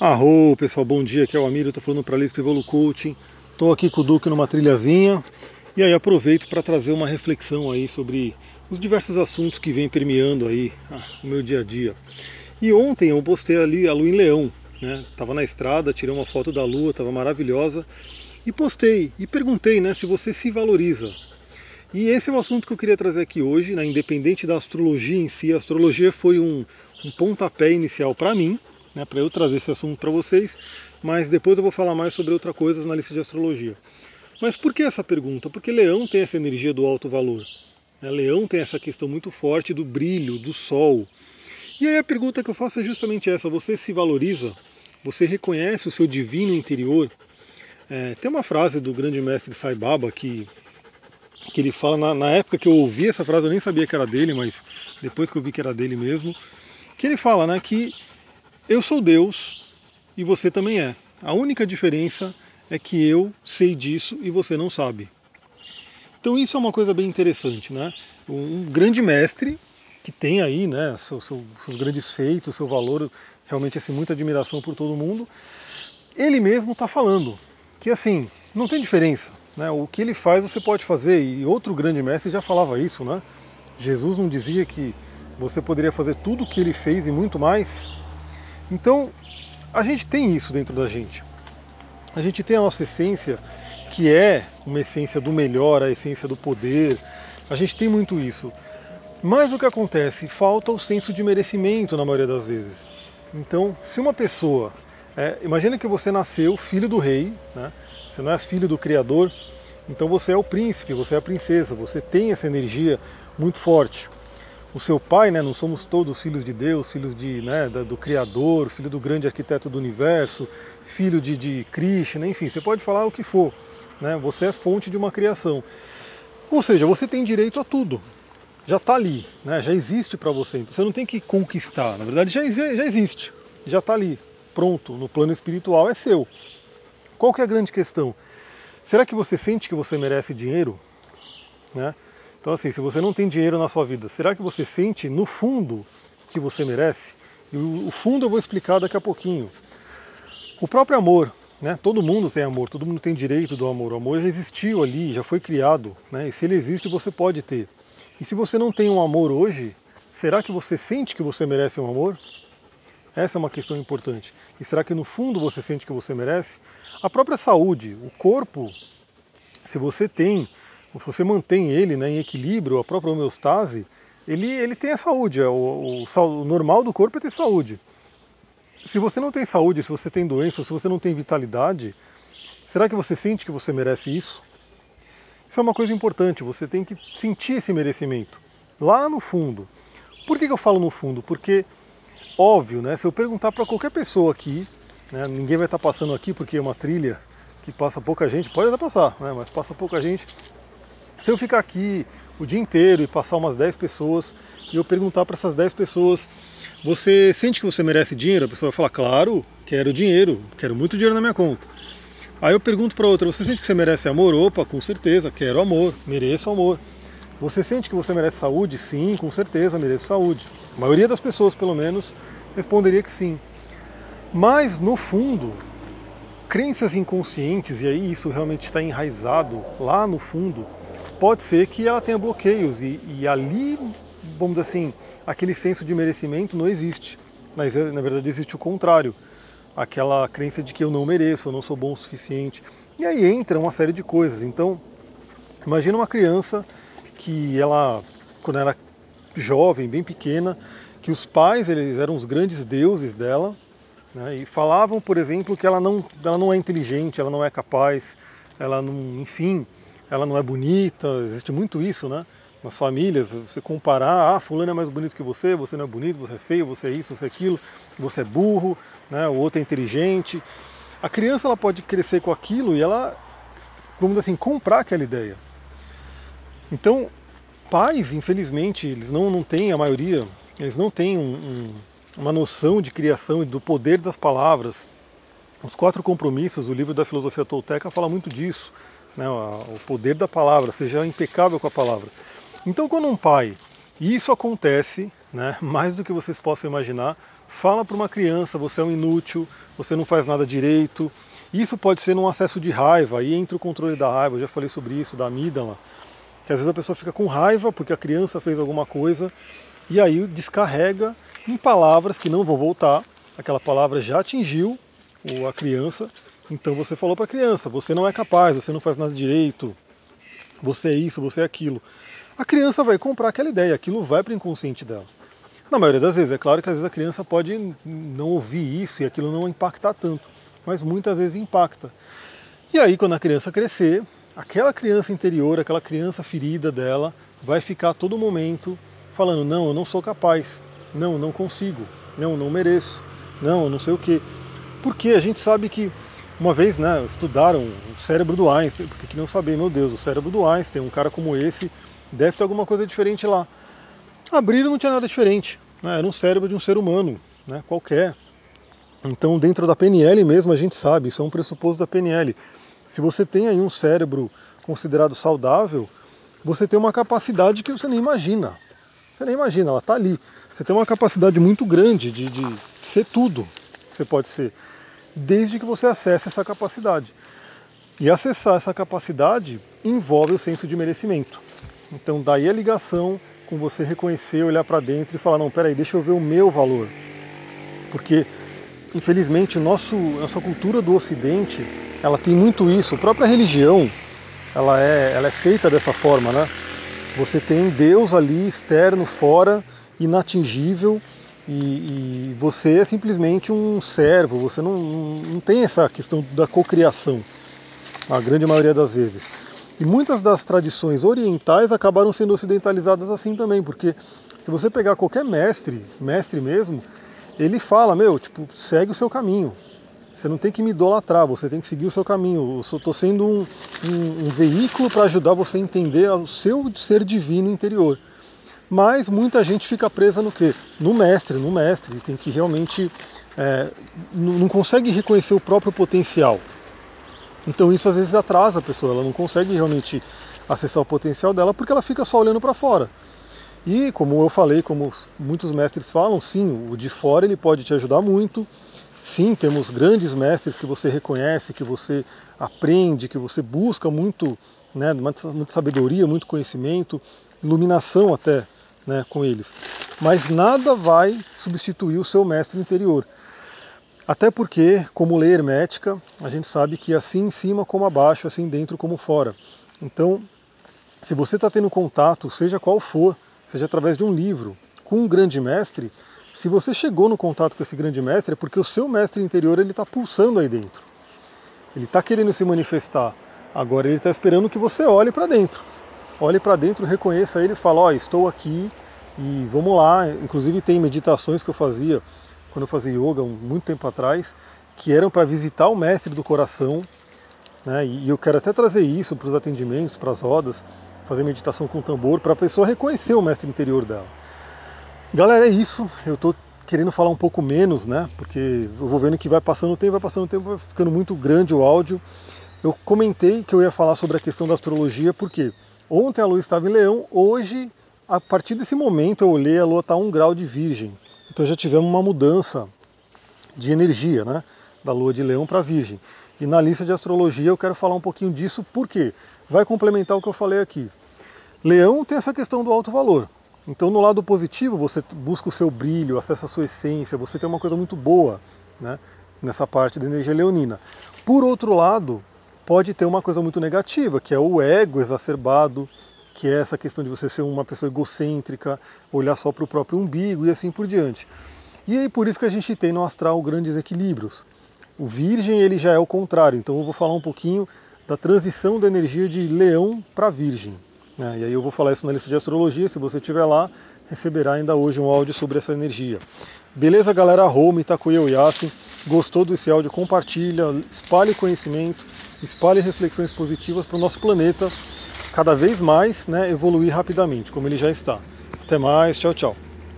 Arro, pessoal, bom dia, aqui é o Amiro, estou falando para a lista Evolu Coaching. Estou aqui com o Duque numa trilhazinha e aí aproveito para trazer uma reflexão aí sobre os diversos assuntos que vêm permeando aí ah, o meu dia a dia. E ontem eu postei ali a lua em leão, né? Tava na estrada, tirei uma foto da lua, estava maravilhosa e postei e perguntei, né, se você se valoriza. E esse é o assunto que eu queria trazer aqui hoje, né, independente da astrologia em si. A astrologia foi um, um pontapé inicial para mim, né, para eu trazer esse assunto para vocês, mas depois eu vou falar mais sobre outras coisas na lista de astrologia. Mas por que essa pergunta? Porque Leão tem essa energia do alto valor. Né? Leão tem essa questão muito forte do brilho, do sol. E aí a pergunta que eu faço é justamente essa: você se valoriza? Você reconhece o seu divino interior? É, tem uma frase do grande mestre Sai Baba que, que ele fala, na, na época que eu ouvi essa frase, eu nem sabia que era dele, mas depois que eu vi que era dele mesmo, que ele fala né, que eu sou Deus e você também é. A única diferença é que eu sei disso e você não sabe. Então isso é uma coisa bem interessante, né? Um grande mestre que tem aí, né, seu, seu, seus grandes feitos, seu valor, realmente assim, muita admiração por todo mundo. Ele mesmo está falando que assim, não tem diferença, né? O que ele faz você pode fazer e outro grande mestre já falava isso, né? Jesus não dizia que você poderia fazer tudo o que ele fez e muito mais então, a gente tem isso dentro da gente. A gente tem a nossa essência, que é uma essência do melhor, a essência do poder. A gente tem muito isso. Mas o que acontece? Falta o senso de merecimento na maioria das vezes. Então, se uma pessoa. É, imagina que você nasceu filho do rei, né? você não é filho do Criador, então você é o príncipe, você é a princesa, você tem essa energia muito forte o seu pai, né, não somos todos filhos de Deus, filhos de, né, do Criador, filho do grande arquiteto do universo, filho de, de Krishna, enfim, você pode falar o que for. Né, você é fonte de uma criação. Ou seja, você tem direito a tudo. Já está ali, né, já existe para você. Então você não tem que conquistar, na verdade já, já existe, já está ali, pronto, no plano espiritual é seu. Qual que é a grande questão? Será que você sente que você merece dinheiro? Né? Então, assim, se você não tem dinheiro na sua vida, será que você sente no fundo que você merece? E o fundo eu vou explicar daqui a pouquinho. O próprio amor, né? Todo mundo tem amor, todo mundo tem direito do amor. O amor já existiu ali, já foi criado, né? E se ele existe, você pode ter. E se você não tem um amor hoje, será que você sente que você merece um amor? Essa é uma questão importante. E será que no fundo você sente que você merece? A própria saúde, o corpo, se você tem se você mantém ele né, em equilíbrio, a própria homeostase, ele, ele tem a saúde. É o, o, o, normal do corpo é ter saúde. Se você não tem saúde, se você tem doença, se você não tem vitalidade, será que você sente que você merece isso? Isso é uma coisa importante, você tem que sentir esse merecimento. Lá no fundo. Por que, que eu falo no fundo? Porque, óbvio, né, se eu perguntar para qualquer pessoa aqui, né, ninguém vai estar tá passando aqui porque é uma trilha que passa pouca gente, pode até passar, né, mas passa pouca gente. Se eu ficar aqui o dia inteiro e passar umas 10 pessoas e eu perguntar para essas 10 pessoas, você sente que você merece dinheiro? A pessoa vai falar, claro, quero dinheiro, quero muito dinheiro na minha conta. Aí eu pergunto para outra, você sente que você merece amor? Opa, com certeza, quero amor, mereço amor. Você sente que você merece saúde? Sim, com certeza, mereço saúde. A maioria das pessoas, pelo menos, responderia que sim. Mas, no fundo, crenças inconscientes, e aí isso realmente está enraizado lá no fundo, pode ser que ela tenha bloqueios e, e, ali, vamos dizer assim, aquele senso de merecimento não existe. Mas eh, na verdade existe o contrário, aquela crença de que eu não mereço, eu não sou bom o suficiente. E aí entra uma série de coisas. Então, imagina uma criança que ela, quando era jovem, bem pequena, que os pais eles eram os grandes deuses dela né, e falavam, por exemplo, que ela não, ela não é inteligente, ela não é capaz, ela não, enfim, ela não é bonita, existe muito isso, né? Nas famílias, você comparar, ah, fulano é mais bonito que você, você não é bonito, você é feio, você é isso, você é aquilo, você é burro, né? o outro é inteligente. A criança ela pode crescer com aquilo e ela, vamos dizer assim, comprar aquela ideia. Então, pais, infelizmente, eles não, não têm, a maioria, eles não têm um, um, uma noção de criação e do poder das palavras. Os quatro compromissos, o livro da filosofia tolteca fala muito disso né, o poder da palavra, seja impecável com a palavra. Então, quando um pai, e isso acontece, né, mais do que vocês possam imaginar, fala para uma criança, você é um inútil, você não faz nada direito. Isso pode ser num acesso de raiva, aí entra o controle da raiva, eu já falei sobre isso, da amígdala, que às vezes a pessoa fica com raiva porque a criança fez alguma coisa e aí descarrega em palavras que não vão voltar, aquela palavra já atingiu a criança, então você falou para a criança, você não é capaz, você não faz nada direito, você é isso, você é aquilo. A criança vai comprar aquela ideia, aquilo vai para o inconsciente dela. Na maioria das vezes, é claro que às vezes a criança pode não ouvir isso e aquilo não impactar tanto, mas muitas vezes impacta. E aí, quando a criança crescer, aquela criança interior, aquela criança ferida dela, vai ficar todo momento falando: não, eu não sou capaz, não, não consigo, não, não mereço, não, não sei o quê. Porque a gente sabe que uma vez né, estudaram o cérebro do Einstein, porque que não saber, meu Deus, o cérebro do Einstein, um cara como esse, deve ter alguma coisa diferente lá. Abriram não tinha nada diferente. Né? Era um cérebro de um ser humano, né? qualquer. Então, dentro da PNL mesmo, a gente sabe, isso é um pressuposto da PNL. Se você tem aí um cérebro considerado saudável, você tem uma capacidade que você nem imagina. Você nem imagina, ela está ali. Você tem uma capacidade muito grande de, de ser tudo que você pode ser, desde que você acesse essa capacidade. E acessar essa capacidade envolve o senso de merecimento. Então, daí a ligação com você reconhecer, olhar para dentro e falar: não, peraí, deixa eu ver o meu valor. Porque, infelizmente, nosso, nossa cultura do Ocidente ela tem muito isso. A própria religião ela é, ela é feita dessa forma, né? Você tem Deus ali externo, fora, inatingível, e, e você é simplesmente um servo, você não, não tem essa questão da cocriação, a grande maioria das vezes. E muitas das tradições orientais acabaram sendo ocidentalizadas assim também, porque se você pegar qualquer mestre, mestre mesmo, ele fala, meu, tipo, segue o seu caminho. Você não tem que me idolatrar, você tem que seguir o seu caminho. Eu estou sendo um, um, um veículo para ajudar você a entender o seu ser divino interior. Mas muita gente fica presa no quê? No mestre, no mestre. Tem que realmente. É, não consegue reconhecer o próprio potencial. Então isso às vezes atrasa a pessoa, ela não consegue realmente acessar o potencial dela porque ela fica só olhando para fora. E como eu falei, como muitos mestres falam, sim, o de fora ele pode te ajudar muito. Sim, temos grandes mestres que você reconhece, que você aprende, que você busca muito, né, muita sabedoria, muito conhecimento, iluminação até né, com eles. Mas nada vai substituir o seu mestre interior. Até porque, como lei hermética, a gente sabe que assim em cima como abaixo, assim dentro como fora. Então, se você está tendo contato, seja qual for, seja através de um livro, com um grande mestre, se você chegou no contato com esse grande mestre, é porque o seu mestre interior ele está pulsando aí dentro. Ele está querendo se manifestar. Agora ele está esperando que você olhe para dentro. Olhe para dentro, reconheça ele e fala, ó, oh, estou aqui e vamos lá. Inclusive tem meditações que eu fazia quando eu fazia yoga muito tempo atrás, que eram para visitar o mestre do coração. Né? E eu quero até trazer isso para os atendimentos, para as rodas, fazer meditação com tambor, para a pessoa reconhecer o mestre interior dela. Galera, é isso. Eu estou querendo falar um pouco menos, né? Porque eu vou vendo que vai passando o tempo, vai passando o tempo, vai ficando muito grande o áudio. Eu comentei que eu ia falar sobre a questão da astrologia, porque ontem a lua estava em leão, hoje, a partir desse momento, eu olhei, a lua está a um grau de virgem. Então já tivemos uma mudança de energia, né? Da lua de leão para virgem. E na lista de astrologia eu quero falar um pouquinho disso, porque vai complementar o que eu falei aqui. Leão tem essa questão do alto valor. Então, no lado positivo, você busca o seu brilho, acessa a sua essência, você tem uma coisa muito boa né, nessa parte da energia leonina. Por outro lado, pode ter uma coisa muito negativa, que é o ego exacerbado, que é essa questão de você ser uma pessoa egocêntrica, olhar só para o próprio umbigo e assim por diante. E aí por isso que a gente tem no astral grandes equilíbrios. O Virgem ele já é o contrário, então eu vou falar um pouquinho da transição da energia de Leão para Virgem. Né? E aí eu vou falar isso na lista de astrologia, se você estiver lá, receberá ainda hoje um áudio sobre essa energia. Beleza, galera? Home, Takuya Yasin. Gostou desse áudio? Compartilha, espalhe conhecimento, espalhe reflexões positivas para o nosso planeta cada vez mais né, evoluir rapidamente, como ele já está. Até mais, tchau, tchau.